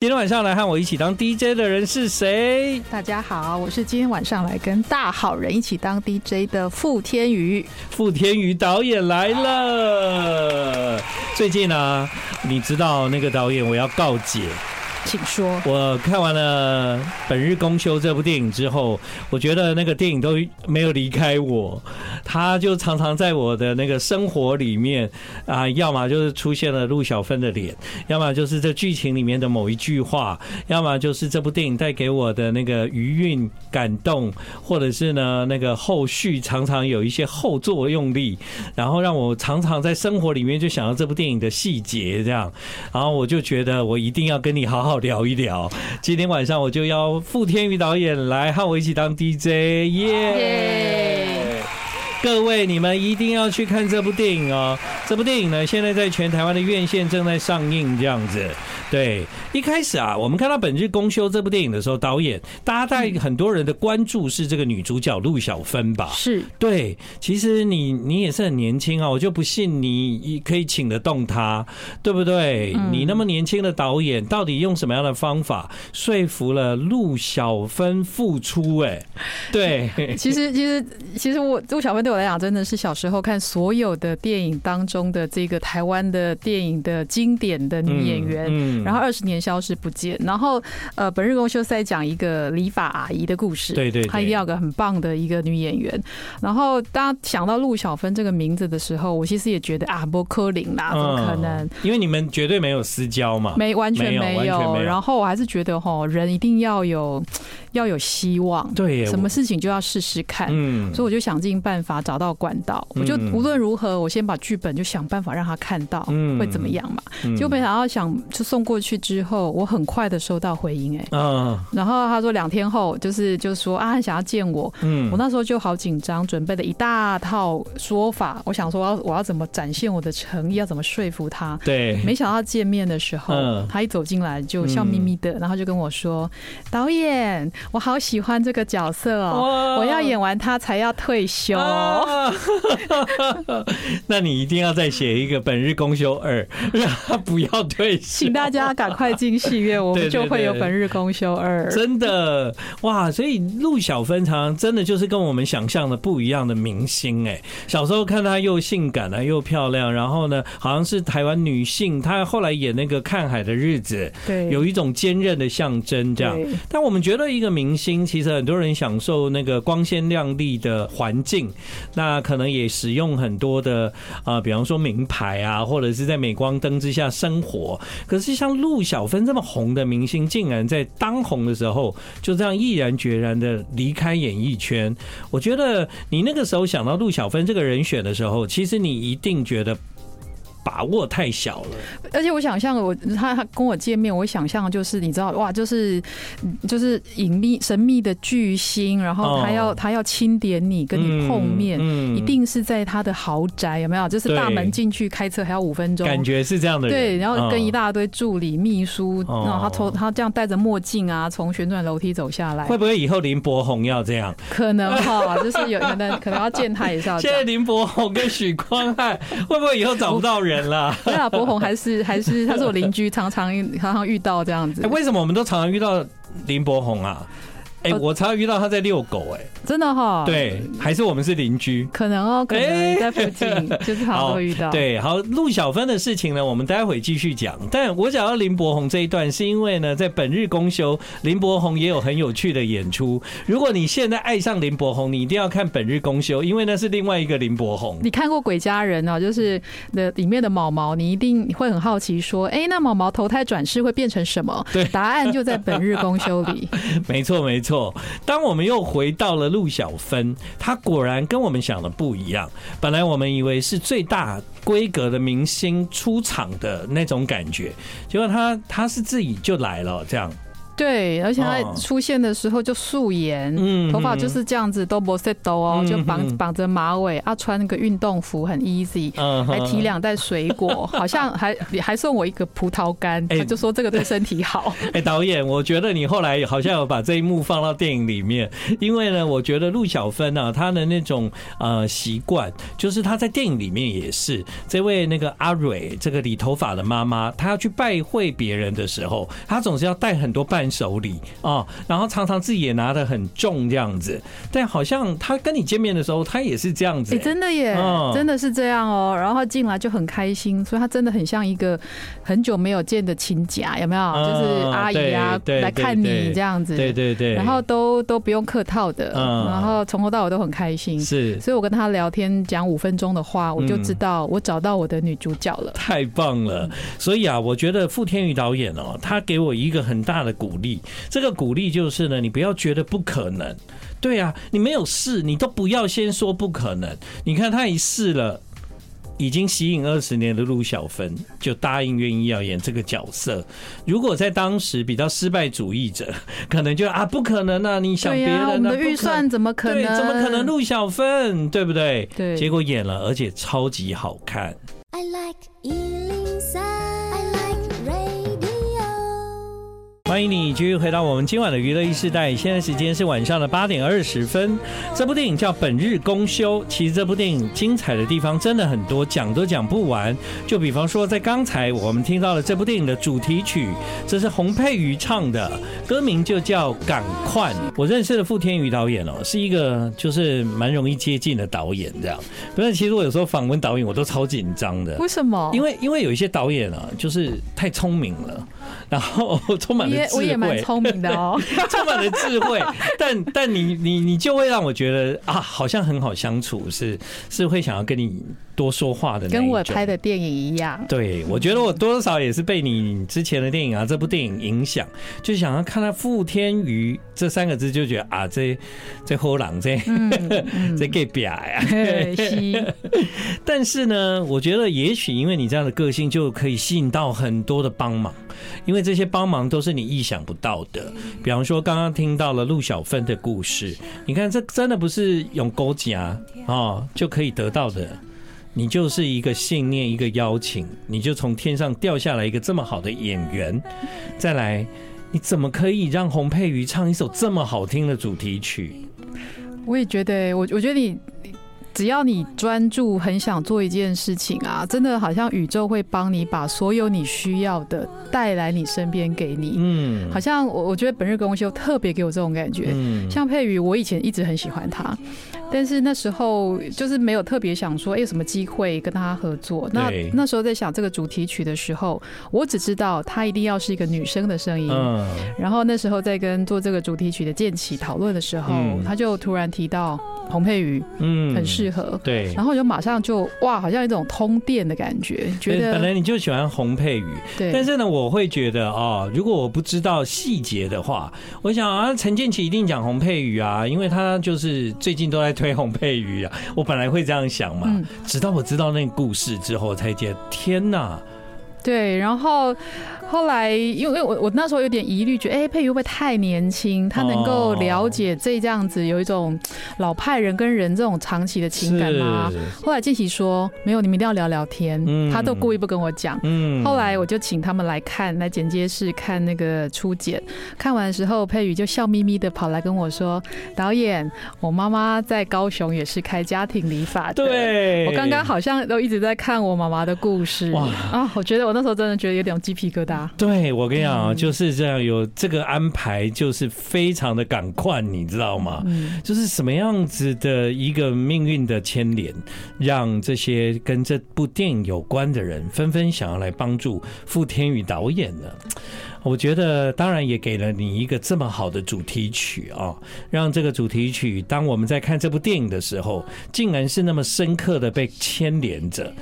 今天晚上来和我一起当 DJ 的人是谁？大家好，我是今天晚上来跟大好人一起当 DJ 的傅天宇。傅天宇导演来了。最近呢、啊，你知道那个导演，我要告解。请说。我看完了《本日公休》这部电影之后，我觉得那个电影都没有离开我，他就常常在我的那个生活里面啊，要么就是出现了陆小芬的脸，要么就是这剧情里面的某一句话，要么就是这部电影带给我的那个余韵感动，或者是呢那个后续常常有一些后作用力，然后让我常常在生活里面就想到这部电影的细节，这样，然后我就觉得我一定要跟你好好。好聊一聊，今天晚上我就邀傅天宇导演来和我一起当 DJ，耶！各位，你们一定要去看这部电影哦！这部电影呢，现在在全台湾的院线正在上映，这样子。对，一开始啊，我们看到《本日公休》这部电影的时候，导演，大家在很多人的关注是这个女主角陆小芬吧？是，对。其实你你也是很年轻啊，我就不信你可以请得动她，对不对？你那么年轻的导演，到底用什么样的方法说服了陆小芬复出？哎，对。其实其实其实我陆小芬对我来讲，真的是小时候看所有的电影当中的这个台湾的电影的经典的女演员。嗯。然后二十年消失不见，然后呃，本日公休是在讲一个理发阿姨的故事，对对，她一定要个很棒的一个女演员。然后当想到陆小芬这个名字的时候，我其实也觉得啊，不可能啦，怎么可能？因为你们绝对没有私交嘛，没完全没有。然后我还是觉得哈，人一定要有要有希望，对，什么事情就要试试看。嗯，所以我就想尽办法找到管道，我就无论如何，我先把剧本就想办法让他看到，会怎么样嘛？就没想到想就送。过去之后，我很快的收到回音，哎，嗯，然后他说两天后，就是就是说啊，很想要见我，嗯，我那时候就好紧张，准备了一大套说法，我想说我要我要怎么展现我的诚意，要怎么说服他，对，没想到见面的时候，他一走进来就笑眯眯的，然后就跟我说，导演，我好喜欢这个角色哦，我要演完他才要退休，那你一定要再写一个《本日公休二》，让他不要退休，请大家。赶快进戏院，我们就会有本日公休二。真的哇！所以陆小芬常常真的就是跟我们想象的不一样的明星哎。小时候看她又性感啊，又漂亮，然后呢，好像是台湾女性。她后来演那个《看海的日子》，对，有一种坚韧的象征这样。但我们觉得一个明星，其实很多人享受那个光鲜亮丽的环境，那可能也使用很多的啊，比方说名牌啊，或者是在镁光灯之下生活。可是像像陆小芬这么红的明星，竟然在当红的时候就这样毅然决然的离开演艺圈。我觉得你那个时候想到陆小芬这个人选的时候，其实你一定觉得。把握太小了，而且我想象我他他跟我见面，我想象就是你知道哇，就是就是隐秘神秘的巨星，然后他要他要钦点你，跟你碰面，一定是在他的豪宅，有没有？就是大门进去开车还要五分钟，感觉是这样的。对，然后跟一大堆助理秘书，然后他从他这样戴着墨镜啊，从旋转楼梯走下来，会不会以后林柏宏要这样？可能哈，就是有可能可能要见他一下。现在林柏宏跟许光汉会不会以后找不到人？了，对啊，博宏还是还是他是我邻居，常常常常遇到这样子。为什么我们都常常遇到林博宏啊？哎，我常常遇到他在遛狗，哎，真的哈，对，还是我们是邻居，可能哦，可能在附近，就是常常会遇到。对，好，陆小芬的事情呢，我们待会继续讲。但我讲到林柏宏这一段，是因为呢，在本日公休，林柏宏也有很有趣的演出。如果你现在爱上林柏宏，你一定要看本日公休，因为那是另外一个林柏宏。你看过《鬼家人》啊，就是那里面的毛毛，你一定会很好奇，说，哎，那毛毛投胎转世会变成什么？对，答案就在本日公休里。没错，没错。错，当我们又回到了陆小芬，她果然跟我们想的不一样。本来我们以为是最大规格的明星出场的那种感觉，结果她她是自己就来了，这样。对，而且他出现的时候就素颜，嗯，头发就是这样子，都不 set 哦，就绑绑着马尾，啊，穿那个运动服很 easy，还提两袋水果，好像还还送我一个葡萄干，他就说这个对身体好。哎，导演，我觉得你后来好像有把这一幕放到电影里面，因为呢，我觉得陆小芬啊，她的那种呃习惯，就是她在电影里面也是这位那个阿蕊，这个理头发的妈妈，她要去拜会别人的时候，她总是要带很多伴手里啊，然后常常自己也拿得很重这样子，但好像他跟你见面的时候，他也是这样子，欸，真的耶，真的是这样哦。然后进来就很开心，所以他真的很像一个很久没有见的亲家，有没有？就是阿姨啊来看你这样子，对对对，然后都都不用客套的，嗯然后从头到尾都很开心，是，所以我跟他聊天讲五分钟的话，我就知道我找到我的女主角了，太棒了。所以啊，我觉得傅天宇导演哦，他给我一个很大的鼓励。这个鼓励就是呢，你不要觉得不可能。对啊，你没有试，你都不要先说不可能。你看他一试了，已经吸引二十年的陆小芬就答应愿意要演这个角色。如果在当时比较失败主义者，可能就啊不可能啊，你想别人啊，我们的预算怎么可能？怎么可能陆小芬？对不对？对，结果演了，而且超级好看。I like 欢迎你继续回到我们今晚的娱乐一时代，现在时间是晚上的八点二十分。这部电影叫《本日公休》，其实这部电影精彩的地方真的很多，讲都讲不完。就比方说，在刚才我们听到了这部电影的主题曲，这是洪佩瑜唱的，歌名就叫《赶快》。我认识的傅天宇导演哦，是一个就是蛮容易接近的导演，这样。不是，其实我有时候访问导演，我都超紧张的。为什么？因为因为有一些导演啊，就是太聪明了。然后 充满了智慧，我也蛮 聪明的哦，充满了智慧。但但你你你就会让我觉得啊，好像很好相处，是是会想要跟你多说话的。跟我拍的电影一样。对，我觉得我多少也是被你之前的电影啊，这部电影影响，就想要看到傅天瑜这三个字，就觉得啊，这这后郎这这给表呀。但是呢，我觉得也许因为你这样的个性，就可以吸引到很多的帮忙。因为这些帮忙都是你意想不到的，比方说刚刚听到了陆小芬的故事，你看这真的不是用勾夹啊就可以得到的，你就是一个信念，一个邀请，你就从天上掉下来一个这么好的演员，再来，你怎么可以让洪佩瑜唱一首这么好听的主题曲？我也觉得，我我觉得你。只要你专注，很想做一件事情啊，真的好像宇宙会帮你把所有你需要的带来你身边给你。嗯，好像我我觉得本日公休特别给我这种感觉。嗯，像佩宇，我以前一直很喜欢他。但是那时候就是没有特别想说，哎，有什么机会跟他合作？那那时候在想这个主题曲的时候，我只知道他一定要是一个女生的声音。嗯然后那时候在跟做这个主题曲的建起讨论的时候，他就突然提到洪佩瑜，嗯，很适合。对。然后就马上就哇，好像一种通电的感觉，觉得本来你就喜欢洪佩瑜。对。但是呢，我会觉得啊，如果我不知道细节的话，我想啊，陈建奇一定讲洪佩瑜啊，因为他就是最近都在。推红配鱼啊，我本来会这样想嘛，直到我知道那个故事之后，才觉得天哪，对，然后。后来，因为我我那时候有点疑虑，觉得哎，佩瑜会不会太年轻？他能够了解这这样子有一种老派人跟人这种长期的情感吗？后来建喜说没有，你们一定要聊聊天。他都故意不跟我讲。后来我就请他们来看，来剪接室看那个初剪。看完的时候，佩瑜就笑眯眯的跑来跟我说：“导演，我妈妈在高雄也是开家庭理发的。”对，我刚刚好像都一直在看我妈妈的故事。哇啊！我觉得我那时候真的觉得有点鸡皮疙瘩。对，我跟你讲啊，就是这样，有这个安排，就是非常的赶快，你知道吗？就是什么样子的一个命运的牵连，让这些跟这部电影有关的人纷纷想要来帮助傅天宇导演呢？我觉得，当然也给了你一个这么好的主题曲啊，让这个主题曲，当我们在看这部电影的时候，竟然是那么深刻的被牵连着。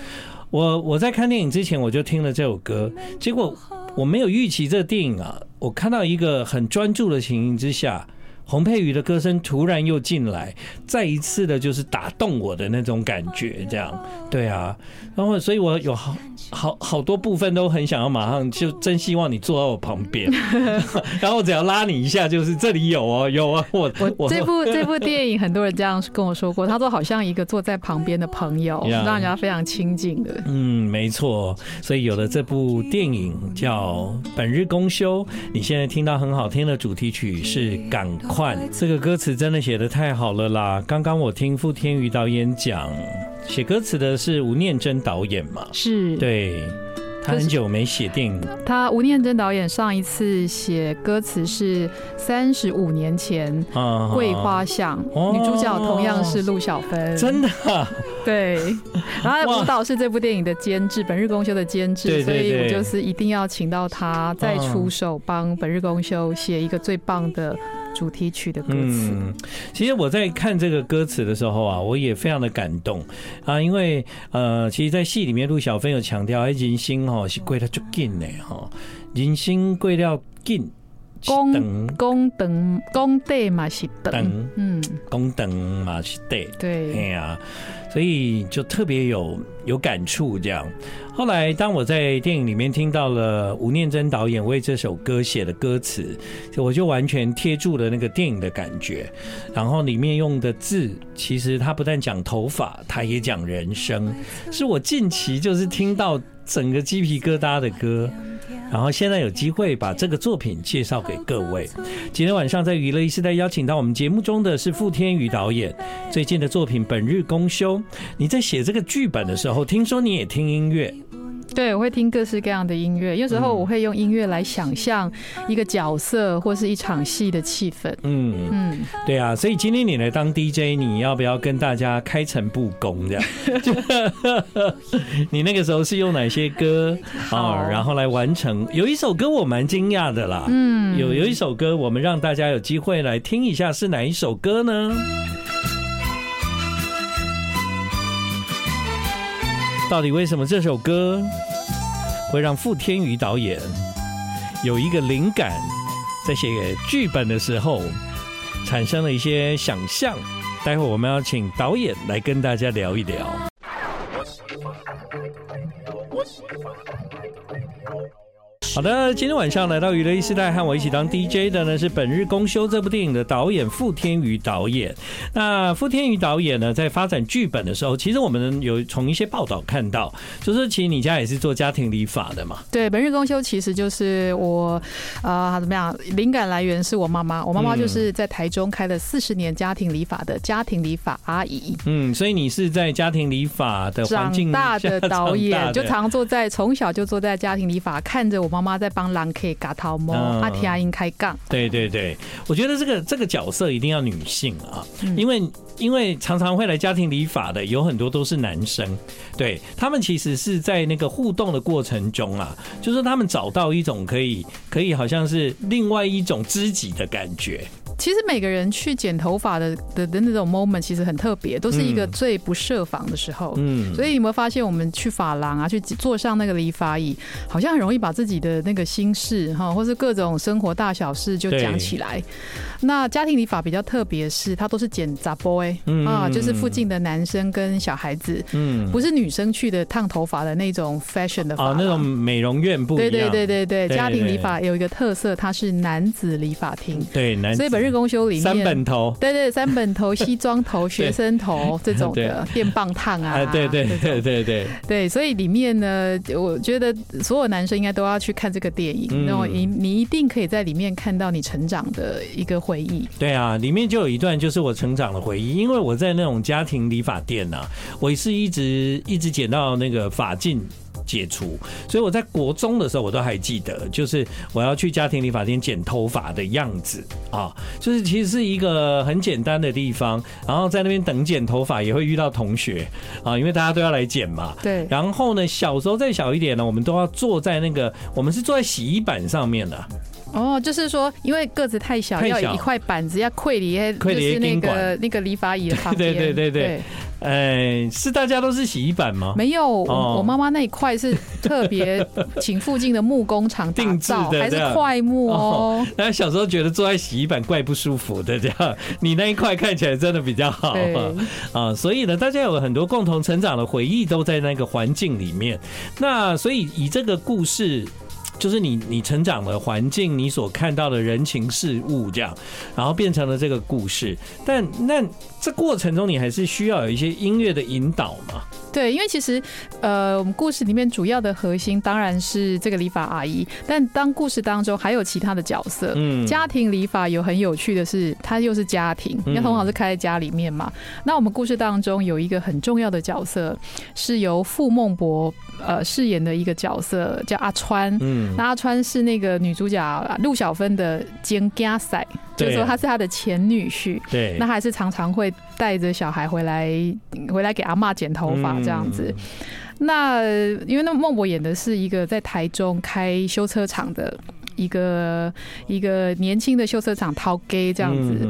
我我在看电影之前，我就听了这首歌，结果我没有预期这个电影啊，我看到一个很专注的情形之下，洪佩瑜的歌声突然又进来，再一次的就是打动我的那种感觉，这样，对啊，然后所以我有好好好多部分都很想要马上就真希望你坐在我旁边，然后我只要拉你一下，就是这里有哦，有啊，我我这部 这部电影很多人这样跟我说过，他说好像一个坐在旁边的朋友，让人家非常亲近的。嗯，没错，所以有了这部电影叫《本日公休》，你现在听到很好听的主题曲是《赶》。这个歌词真的写的太好了啦！刚刚我听傅天宇导演讲，写歌词的是吴念真导演嘛？是，对，他很久没写电影。他吴念真导演上一次写歌词是三十五年前，《桂花巷》，女主角同样是陆小芬。真的？对。然后舞蹈是这部电影的监制，本日公休的监制，所以我就是一定要请到他再出手帮本日公休写一个最棒的。主题曲的歌词，嗯，其实我在看这个歌词的时候啊，我也非常的感动。啊，因为呃，其实，在戏里面，陆小芬有强调，哎，人心哦是贵到就紧的哈，人心贵到紧，功功等公对嘛是等，嗯，公等嘛是对，对，哎呀，所以就特别有有感触这样。后来，当我在电影里面听到了吴念真导演为这首歌写的歌词，我就完全贴住了那个电影的感觉。然后里面用的字，其实他不但讲头发，他也讲人生，是我近期就是听到整个鸡皮疙瘩的歌。然后现在有机会把这个作品介绍给各位。今天晚上在娱乐一时代邀请到我们节目中的是傅天宇导演，最近的作品《本日公休》。你在写这个剧本的时候，听说你也听音乐。对，我会听各式各样的音乐。有时候我会用音乐来想象一个角色或是一场戏的气氛。嗯嗯，对啊。所以今天你来当 DJ，你要不要跟大家开诚布公这样？你那个时候是用哪些歌啊？然后来完成？有一首歌我蛮惊讶的啦。嗯，有有一首歌，我们让大家有机会来听一下，是哪一首歌呢？到底为什么这首歌会让傅天宇导演有一个灵感，在写剧本的时候产生了一些想象？待会我们要请导演来跟大家聊一聊。好的，今天晚上来到娱乐一时代和我一起当 DJ 的呢是《本日公休》这部电影的导演傅天宇导演。那傅天宇导演呢，在发展剧本的时候，其实我们有从一些报道看到，就是其实你家也是做家庭理法的嘛？对，《本日公休》其实就是我呃怎么样，灵感来源是我妈妈，我妈妈就是在台中开了四十年家庭理法的家庭理法阿姨。嗯，所以你是在家庭理法的环境长大的导演，就常坐在从小就坐在家庭理法，看着我妈妈妈。妈在帮狼 K 嘎头猫，阿提阿英开杠。对对对，我觉得这个这个角色一定要女性啊，因为因为常常会来家庭理发的有很多都是男生，对他们其实是在那个互动的过程中啊，就是他们找到一种可以可以好像是另外一种知己的感觉。其实每个人去剪头发的的的那种 moment 其实很特别，都是一个最不设防的时候。嗯，所以你有没有发现，我们去发廊啊，去坐上那个理发椅，好像很容易把自己的那个心事哈，或是各种生活大小事就讲起来。那家庭理发比较特别，是它都是剪杂 boy 啊，就是附近的男生跟小孩子，嗯，不是女生去的烫头发的那种 fashion 的发，那种美容院不一样。对对对对对，家庭理发有一个特色，它是男子理发厅。对，男。所以本日。公休里面三本头，对对，三本头、西装头、学生头这种的电棒烫啊，对对对对对对，所以里面呢，我觉得所有男生应该都要去看这个电影，然后你你一定可以在里面看到你成长的一个回忆。对啊，里面就有一段就是我成长的回忆，因为我在那种家庭理发店啊，我是一直一直剪到那个发禁。解除，所以我在国中的时候，我都还记得，就是我要去家庭理发店剪头发的样子啊，就是其实是一个很简单的地方，然后在那边等剪头发也会遇到同学啊，因为大家都要来剪嘛。对。然后呢，小时候再小一点呢，我们都要坐在那个，我们是坐在洗衣板上面的。哦，就是说，因为个子太小，太小要有一块板子要跪离，就是那个那个理发椅的 旁边。对对对对对。哎，是大家都是洗衣板吗？没有，我妈妈那一块是特别请附近的木工厂定制的，还是块木哦。那小时候觉得坐在洗衣板怪不舒服的，这样你那一块看起来真的比较好啊。所以呢，大家有很多共同成长的回忆都在那个环境里面。那所以以这个故事。就是你，你成长的环境，你所看到的人情世物，这样，然后变成了这个故事。但那这过程中，你还是需要有一些音乐的引导嘛？对，因为其实，呃，我们故事里面主要的核心当然是这个理发阿姨，但当故事当中还有其他的角色，嗯，家庭理发有很有趣的是，它又是家庭，因为通常是开在家里面嘛。那我们故事当中有一个很重要的角色，是由傅孟博呃饰演的一个角色，叫阿川，嗯，那阿川是那个女主角陆小芬的兼家婿。就是说他是他的前女婿，对，那还是常常会带着小孩回来，回来给阿妈剪头发这样子。那因为那孟博演的是一个在台中开修车厂的一个一个年轻的修车厂淘 gay 这样子。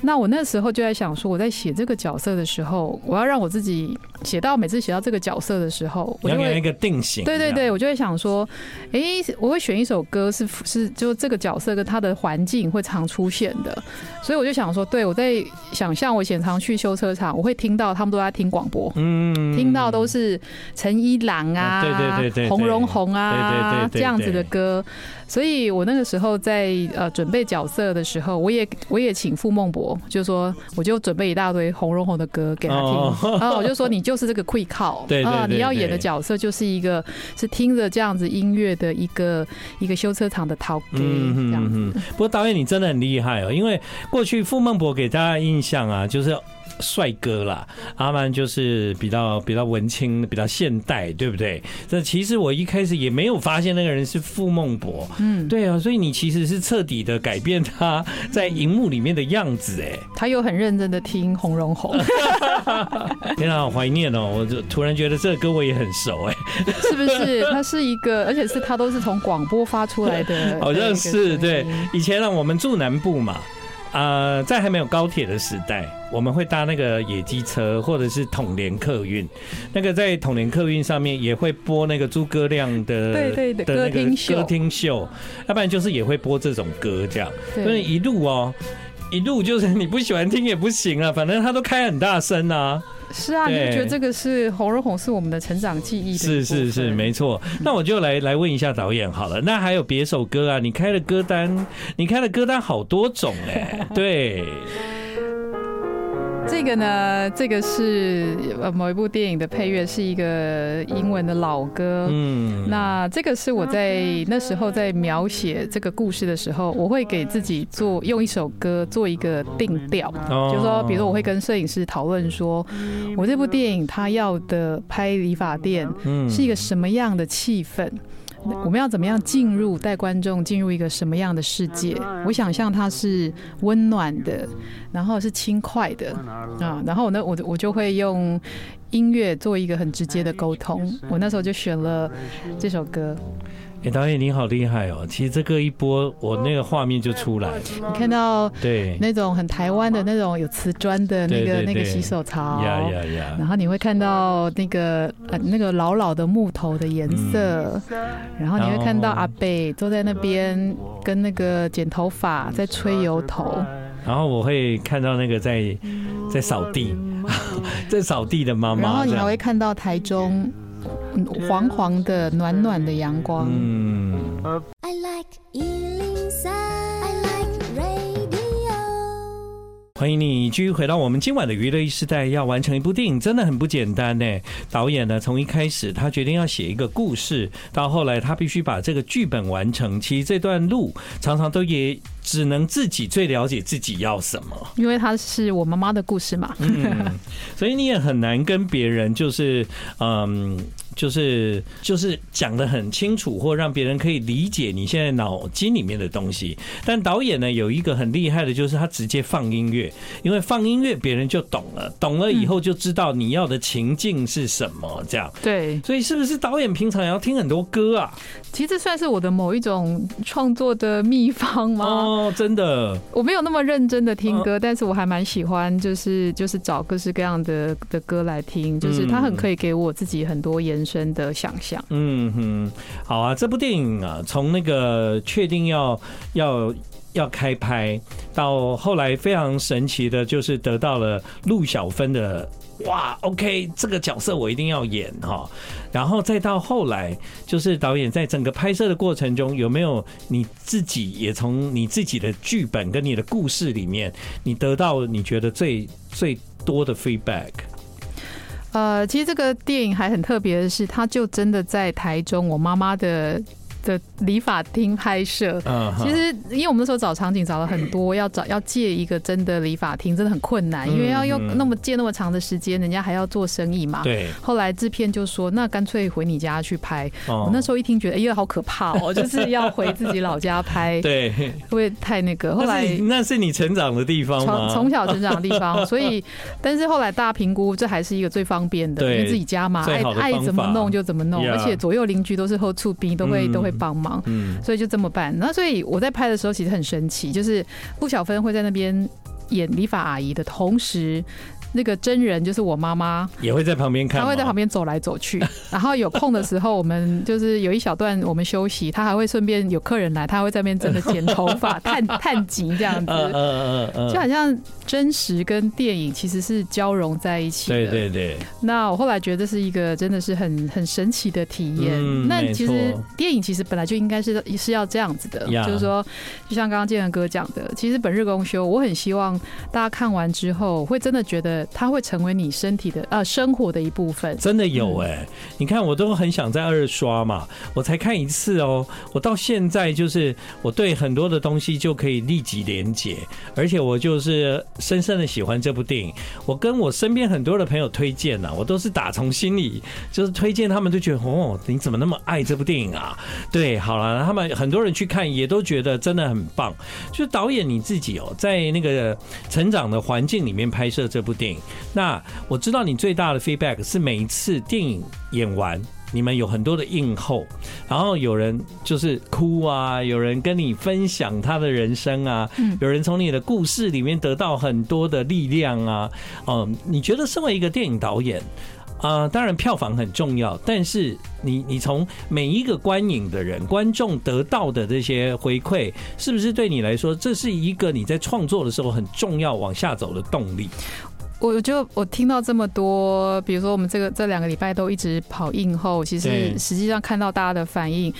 那我那时候就在想说，我在写这个角色的时候，我要让我自己写到每次写到这个角色的时候，我就会一个定型。对对对，我就会想说，哎，我会选一首歌是是就这个角色跟他的环境会常出现的，所以我就想说，对我在想象我以前常去修车厂，我会听到他们都在听广播，嗯，听到都是陈一郎啊，对对对对，洪荣宏啊，这样子的歌。所以我那个时候在呃准备角色的时候，我也我也请傅孟博，就说我就准备一大堆红荣红的歌给他听，然后 我就说你就是这个会靠，啊，你要演的角色就是一个是听着这样子音乐的一个一个修车厂的陶哥这样子。不过导演你真的很厉害哦，因为过去傅孟博给大家印象啊，就是。帅哥啦，阿曼就是比较比较文青，比较现代，对不对？这其实我一开始也没有发现那个人是傅孟博，嗯，对啊，所以你其实是彻底的改变他 在荧幕里面的样子，哎，他又很认真的听红绒红，天啊，好怀念哦！我就突然觉得这个歌我也很熟，哎，是不是？他是一个，而且是他都是从广播发出来的，好像是对。以前呢，我们住南部嘛。呃，在还没有高铁的时代，我们会搭那个野鸡车，或者是统联客运。那个在统联客运上面也会播那个诸葛亮的对对的歌厅秀，歌厅秀，要不然就是也会播这种歌，这样。所以一路哦，一路就是你不喜欢听也不行啊，反正他都开很大声啊。是啊，你就觉得这个是红人红是我们的成长记忆？是是是，没错。那我就来来问一下导演好了。那还有别首歌啊？你开的歌单，你开的歌单好多种哎。对。这个呢，这个是呃某一部电影的配乐，是一个英文的老歌。嗯，那这个是我在那时候在描写这个故事的时候，我会给自己做用一首歌做一个定调，就是说，比如说我会跟摄影师讨论说，我这部电影他要的拍理发店是一个什么样的气氛。我们要怎么样进入，带观众进入一个什么样的世界？我想象它是温暖的，然后是轻快的啊，然后呢，我我就会用音乐做一个很直接的沟通。我那时候就选了这首歌。哎，导演你好厉害哦！其实这个一播，我那个画面就出来了。你看到对那种很台湾的那种有瓷砖的那个那个洗手槽，呀呀呀！然后你会看到那个呃那个老老的木头的颜色，然后你会看到阿贝坐在那边跟那个剪头发在吹油头，然后我会看到那个在在扫地，在扫地的妈妈，然后你还会看到台中。黄黄的暖暖的阳光。嗯。欢迎你继续回到我们今晚的娱乐 e 时代。要完成一部电影真的很不简单呢。导演呢，从一开始他决定要写一个故事，到后来他必须把这个剧本完成。其实这段路常常都也只能自己最了解自己要什么，因为他是我妈妈的故事嘛。嗯，所以你也很难跟别人就是嗯。就是就是讲的很清楚，或让别人可以理解你现在脑筋里面的东西。但导演呢，有一个很厉害的，就是他直接放音乐，因为放音乐别人就懂了，懂了以后就知道你要的情境是什么。这样对，所以是不是导演平常也要听很多歌啊？其实算是我的某一种创作的秘方吗？哦，真的，我没有那么认真的听歌，但是我还蛮喜欢，就是就是找各式各样的的歌来听，就是它很可以给我自己很多延伸的想象。嗯哼，好啊，这部电影啊，从那个确定要要要开拍，到后来非常神奇的，就是得到了陆小芬的。哇，OK，这个角色我一定要演哈，然后再到后来，就是导演在整个拍摄的过程中，有没有你自己也从你自己的剧本跟你的故事里面，你得到你觉得最最多的 feedback？呃，其实这个电影还很特别的是，它就真的在台中，我妈妈的。的理发厅拍摄，其实因为我们那时候找场景找了很多，要找要借一个真的理发厅真的很困难，因为要用那么借那么长的时间，人家还要做生意嘛。对。后来制片就说：“那干脆回你家去拍。”我那时候一听觉得，哎呀，好可怕哦，就是要回自己老家拍，对，会不会太那个？后来那是你成长的地方吗？从从小成长的地方，所以，但是后来大家评估，这还是一个最方便的，因为自己家嘛，爱爱怎么弄就怎么弄，而且左右邻居都是后厝边，都会都会。帮忙，嗯，所以就这么办。那所以我在拍的时候其实很神奇，就是顾小芬会在那边演理发阿姨的同时。那个真人就是我妈妈，也会在旁边看，她会在旁边走来走去。然后有空的时候，我们就是有一小段我们休息，她还会顺便有客人来，她会在那边真的剪头发、探探集这样子，就好像真实跟电影其实是交融在一起的。对对对。那我后来觉得这是一个真的是很很神奇的体验。那其实电影其实本来就应该是是要这样子的，就是说，就像刚刚建恒哥讲的，其实本日公休，我很希望大家看完之后会真的觉得。它会成为你身体的呃生活的一部分，真的有哎、欸！嗯、你看，我都很想再二刷嘛，我才看一次哦。我到现在就是我对很多的东西就可以立即连结，而且我就是深深的喜欢这部电影。我跟我身边很多的朋友推荐呢、啊，我都是打从心里就是推荐，他们都觉得哦，你怎么那么爱这部电影啊？对，好了，他们很多人去看也都觉得真的很棒。就是导演你自己哦，在那个成长的环境里面拍摄这部电影。那我知道你最大的 feedback 是每一次电影演完，你们有很多的映后，然后有人就是哭啊，有人跟你分享他的人生啊，有人从你的故事里面得到很多的力量啊。嗯，你觉得身为一个电影导演啊，当然票房很重要，但是你你从每一个观影的人、观众得到的这些回馈，是不是对你来说，这是一个你在创作的时候很重要往下走的动力？我就我听到这么多，比如说我们这个这两个礼拜都一直跑映后，其实实际上看到大家的反应，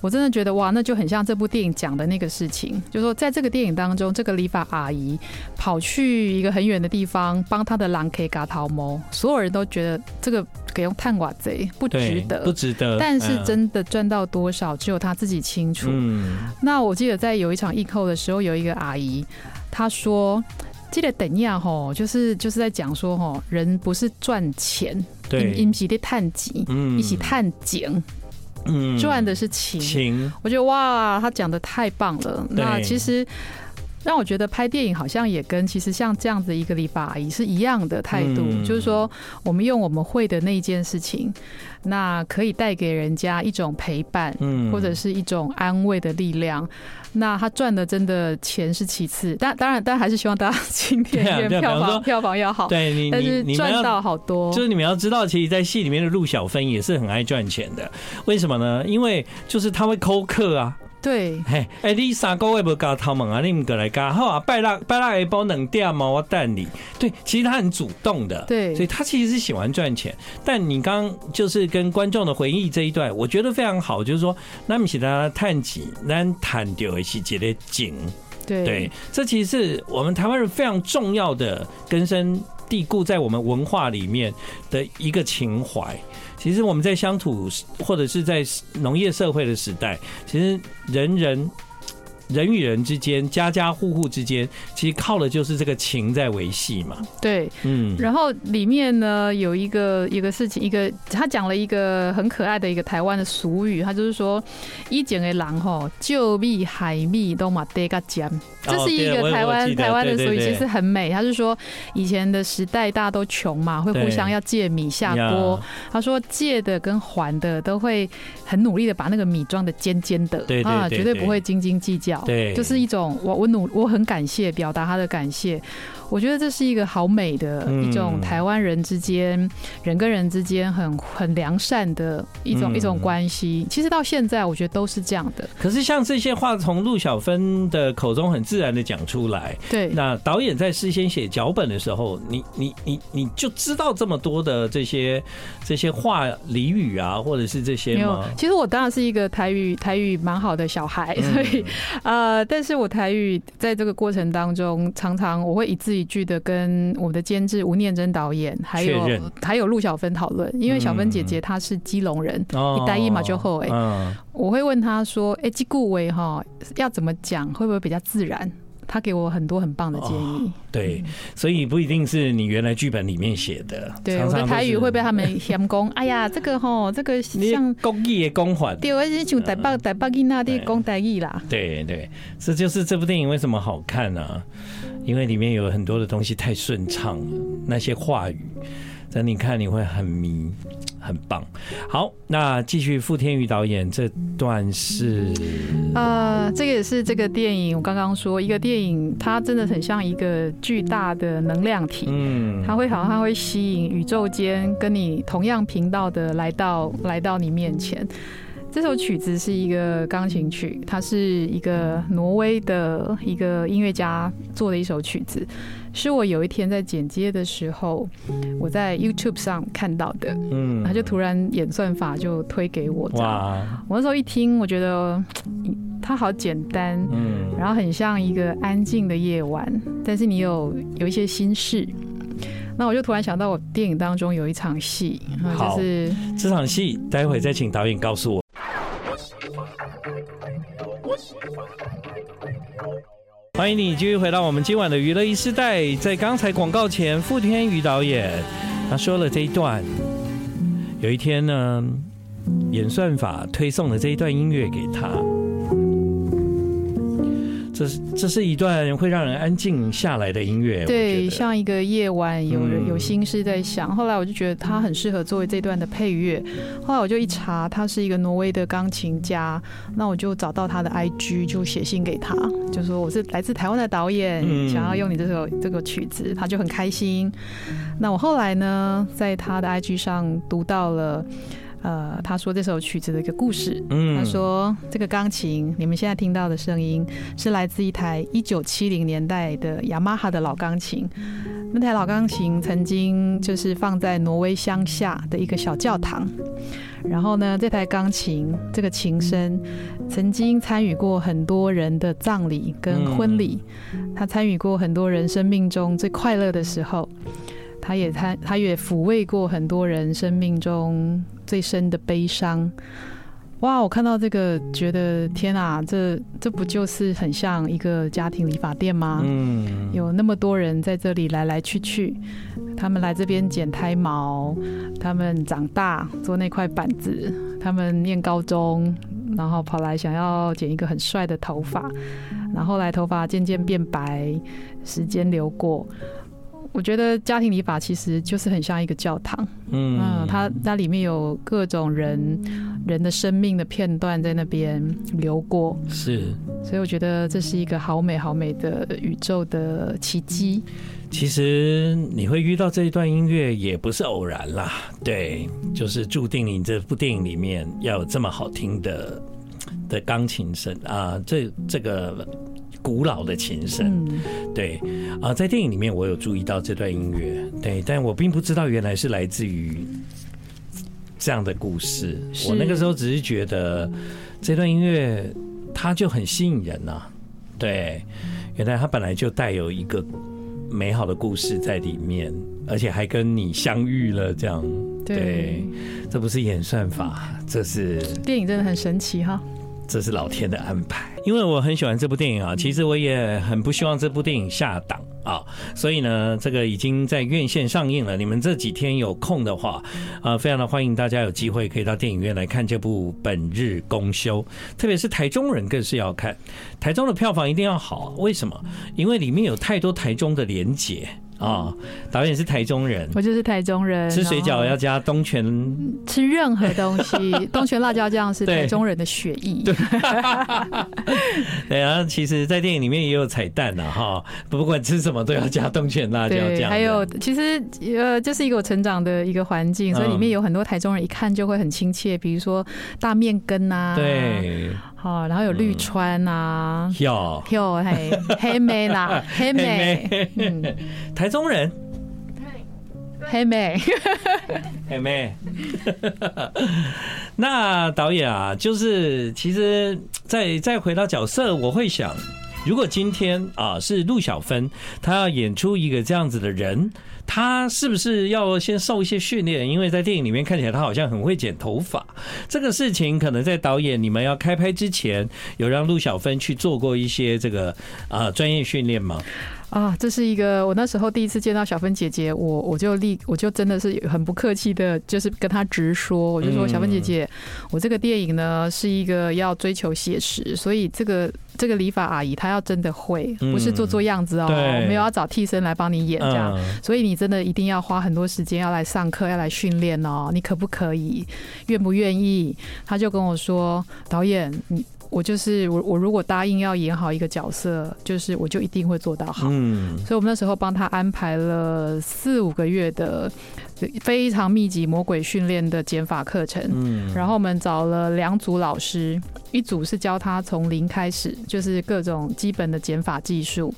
我真的觉得哇，那就很像这部电影讲的那个事情，就是说在这个电影当中，这个理发阿姨跑去一个很远的地方帮她的狼可以嘎桃猫，所有人都觉得这个给用探寡贼不值得，不值得，但是真的赚到多少，只有她自己清楚。嗯，那我记得在有一场映后的时候，有一个阿姨她说。记得等一下吼，就是就是在讲说吼，人不是赚钱，对，因是的探景，嗯，一起探景，嗯，赚的是情。情，我觉得哇，他讲的太棒了。那其实让我觉得拍电影好像也跟其实像这样子一个理发阿姨是一样的态度，嗯、就是说我们用我们会的那一件事情，那可以带给人家一种陪伴，嗯，或者是一种安慰的力量。那他赚的真的钱是其次，但当然，但还是希望大家进电影院票房票房要好。对你，但是赚到好多。就是你们要知道，其实，在戏里面的陆小芬也是很爱赚钱的。为什么呢？因为就是他会抠客啊。对，嘿，哎，你三个月不交他们啊？你们过来交好啊？拜六拜六一包冷店嘛，我带你。对，其实他很主动的，对，所以他其实是喜欢赚钱。但你刚刚就是跟观众的回忆这一段，我觉得非常好，就是说，那么其他探几，咱探掉一些这个景，对对，这其实是我们台湾人非常重要的根深蒂固在我们文化里面的一个情怀。其实我们在乡土或者是在农业社会的时代，其实人人人与人之间、家家户户之间，其实靠的就是这个情在维系嘛。对，嗯。然后里面呢有一个一个事情，一个他讲了一个很可爱的一个台湾的俗语，他就是说：“以前的狼吼，就蜜海蜜都嘛得个尖。”这是一个台湾台湾的俗语，其实很美。他是说以前的时代大家都穷嘛，会互相要借米下锅。他说借的跟还的都会很努力的把那个米装的尖尖的，啊，绝对不会斤斤计较。对，就是一种我我努我很感谢，表达他的感谢。我觉得这是一个好美的一种台湾人之间人跟人之间很很良善的一种一种关系。其实到现在我觉得都是这样的。可是像这些话从陆小芬的口中很自然的讲出来，对，那导演在事先写脚本的时候，你你你你就知道这么多的这些这些话俚语啊，或者是这些吗？其实我当然是一个台语台语蛮好的小孩，所以呃，但是我台语在这个过程当中，常常我会一字一句的跟我们的监制吴念真导演，还有还有陆小芬讨论，因为小芬姐姐她是基隆人，一待一嘛就后哎，我会问她说，哎，这顾威哈要怎么讲，会不会比较自然？他给我很多很棒的建议。哦，对，所以不一定是你原来剧本里面写的。对，我的台语会被他们嫌工。哎呀，这个吼，这个像公益的公环。对，我是像台北台北囡那的公台语啦。对对，这就是这部电影为什么好看呢？啊？因为里面有很多的东西太顺畅了，那些话语，在你看你会很迷。很棒，好，那继续傅天宇导演这段是，呃，这个也是这个电影，我刚刚说一个电影，它真的很像一个巨大的能量体，嗯，它会好像会吸引宇宙间跟你同样频道的来到来到你面前。这首曲子是一个钢琴曲，它是一个挪威的一个音乐家做的一首曲子，是我有一天在剪接的时候，我在 YouTube 上看到的，嗯，他就突然演算法就推给我，哇！我那时候一听，我觉得 它好简单，嗯，然后很像一个安静的夜晚，但是你有有一些心事，那我就突然想到，我电影当中有一场戏，就是这场戏，待会再请导演告诉我。欢迎你继续回到我们今晚的娱乐一时代。在刚才广告前，傅天宇导演他说了这一段。有一天呢，演算法推送了这一段音乐给他。这是这是一段会让人安静下来的音乐，对，像一个夜晚，有人有心事在想。后来我就觉得它很适合作为这段的配乐。后来我就一查，他是一个挪威的钢琴家，那我就找到他的 IG，就写信给他，就说我是来自台湾的导演，想要用你这首这个曲子，他就很开心。那我后来呢，在他的 IG 上读到了。呃，他说这首曲子的一个故事。嗯，他说这个钢琴，你们现在听到的声音是来自一台一九七零年代的雅马哈的老钢琴。那台老钢琴曾经就是放在挪威乡下的一个小教堂。然后呢，这台钢琴这个琴声曾经参与过很多人的葬礼跟婚礼，他参与过很多人生命中最快乐的时候。他也他他也抚慰过很多人生命中最深的悲伤。哇！我看到这个，觉得天啊，这这不就是很像一个家庭理发店吗？嗯，有那么多人在这里来来去去，他们来这边剪胎毛，他们长大做那块板子，他们念高中，然后跑来想要剪一个很帅的头发，然后来头发渐渐变白，时间流过。我觉得家庭礼法其实就是很像一个教堂，嗯，它它里面有各种人人的生命的片段在那边流过，是，所以我觉得这是一个好美好美的宇宙的奇迹。其实你会遇到这一段音乐也不是偶然啦，对，就是注定你这部电影里面要有这么好听的的钢琴声啊，这这个。古老的琴声，对啊，在电影里面我有注意到这段音乐，对，但我并不知道原来是来自于这样的故事。我那个时候只是觉得这段音乐它就很吸引人呐，对，原来它本来就带有一个美好的故事在里面，而且还跟你相遇了，这样，对，这不是演算法，这是电影真的很神奇哈。这是老天的安排。因为我很喜欢这部电影啊，其实我也很不希望这部电影下档啊，所以呢，这个已经在院线上映了。你们这几天有空的话，啊，非常的欢迎大家有机会可以到电影院来看这部《本日公休》，特别是台中人更是要看。台中的票房一定要好，为什么？因为里面有太多台中的连结。啊、哦，导演是台中人，我就是台中人。吃水饺要加东泉，吃任何东西，东泉辣椒酱是台中人的血液。对，对啊，其实，在电影里面也有彩蛋的哈，不管吃什么都要加东泉辣椒酱。还有，其实呃，这是一个我成长的一个环境，所以里面有很多台中人，一看就会很亲切，比如说大面羹啊，对。好，然后有绿川啊，有。有嘿黑妹啦，黑妹，嗯，台中人，黑妹，黑妹。那导演啊，就是其实再再回到角色，我会想，如果今天啊是陆小芬，她要演出一个这样子的人。她是不是要先受一些训练？因为在电影里面看起来她好像很会剪头发。这个事情可能在导演你们要开拍之前，有让陆小芬去做过一些这个啊专业训练吗？啊，这是一个我那时候第一次见到小芬姐姐，我我就立我就真的是很不客气的，就是跟她直说，我就说小芬姐姐，我这个电影呢是一个要追求写实，所以这个这个理发阿姨她要真的会，不是做做样子哦，没有要找替身来帮你演这样，所以你真的一定要花很多时间要来上课，要来训练哦，你可不可以，愿不愿意？她就跟我说，导演你。我就是我，我如果答应要演好一个角色，就是我就一定会做到好。嗯，所以我们那时候帮他安排了四五个月的非常密集魔鬼训练的减法课程。嗯，然后我们找了两组老师，一组是教他从零开始，就是各种基本的减法技术。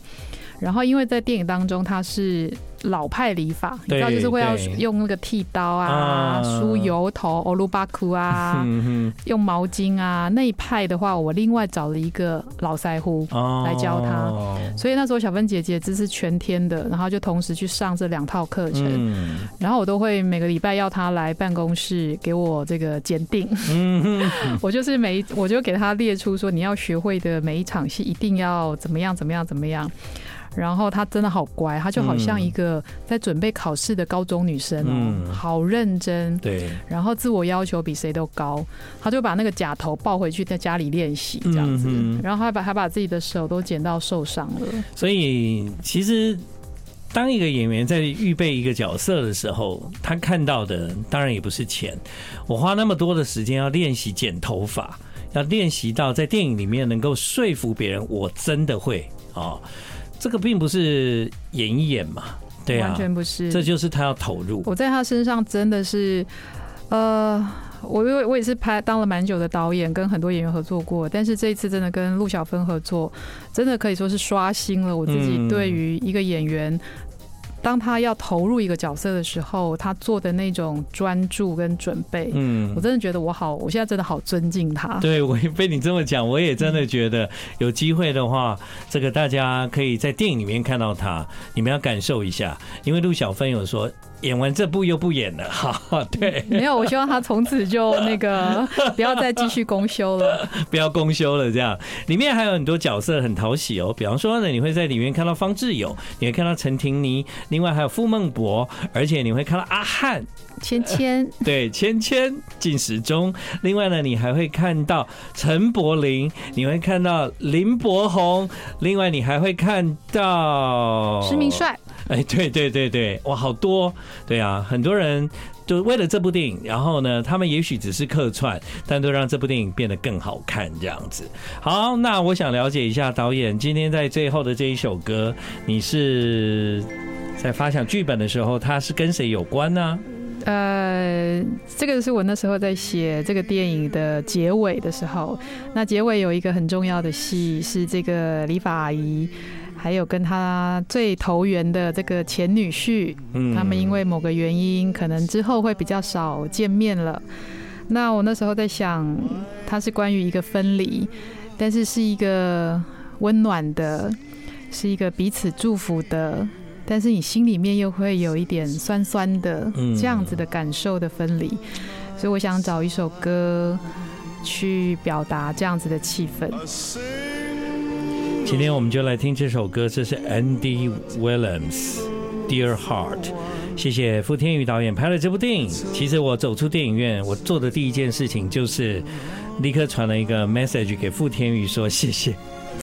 然后因为在电影当中他是。老派理法，你知道就是会要用那个剃刀啊，梳油头、欧鲁巴库啊，用毛巾啊。那一派的话，我另外找了一个老腮胡来教他。所以那时候小芬姐姐这是全天的，然后就同时去上这两套课程。然后我都会每个礼拜要他来办公室给我这个鉴定。我就是每我就给他列出说，你要学会的每一场戏一定要怎么样怎么样怎么样。然后他真的好乖，他就好像一个在准备考试的高中女生哦，嗯、好认真。对，然后自我要求比谁都高，她就把那个假头抱回去在家里练习这样子，嗯、然后还把还把自己的手都剪到受伤了。所以其实当一个演员在预备一个角色的时候，他看到的当然也不是钱。我花那么多的时间要练习剪头发，要练习到在电影里面能够说服别人，我真的会啊。这个并不是演一演嘛，对啊，完全不是，这就是他要投入。我在他身上真的是，呃，我因为我也是拍当了蛮久的导演，跟很多演员合作过，但是这一次真的跟陆小芬合作，真的可以说是刷新了我自己对于一个演员。当他要投入一个角色的时候，他做的那种专注跟准备，嗯，我真的觉得我好，我现在真的好尊敬他。对，我被你这么讲，我也真的觉得有机会的话，这个大家可以在电影里面看到他，你们要感受一下，因为陆小芬有说。演完这部又不演了，哈，对，没有，我希望他从此就那个 不要再继续公休了，不要公休了，这样。里面还有很多角色很讨喜哦，比方说呢，你会在里面看到方志友，你会看到陈婷妮，另外还有傅孟博，而且你会看到阿汉、芊芊，对，芊芊进时钟，另外呢，你还会看到陈柏霖，你会看到林柏宏，另外你还会看到施明帅。哎，对对对对，哇，好多，对啊，很多人就为了这部电影，然后呢，他们也许只是客串，但都让这部电影变得更好看，这样子。好，那我想了解一下导演，今天在最后的这一首歌，你是在发想剧本的时候，它是跟谁有关呢？呃，这个是我那时候在写这个电影的结尾的时候，那结尾有一个很重要的戏是这个理发阿姨。还有跟他最投缘的这个前女婿，他们因为某个原因，可能之后会比较少见面了。那我那时候在想，它是关于一个分离，但是是一个温暖的，是一个彼此祝福的，但是你心里面又会有一点酸酸的这样子的感受的分离。所以我想找一首歌。去表达这样子的气氛。今天我们就来听这首歌，这是 Andy Williams Dear Heart。谢谢傅天宇导演拍了这部电影。其实我走出电影院，我做的第一件事情就是立刻传了一个 message 给傅天宇说谢谢。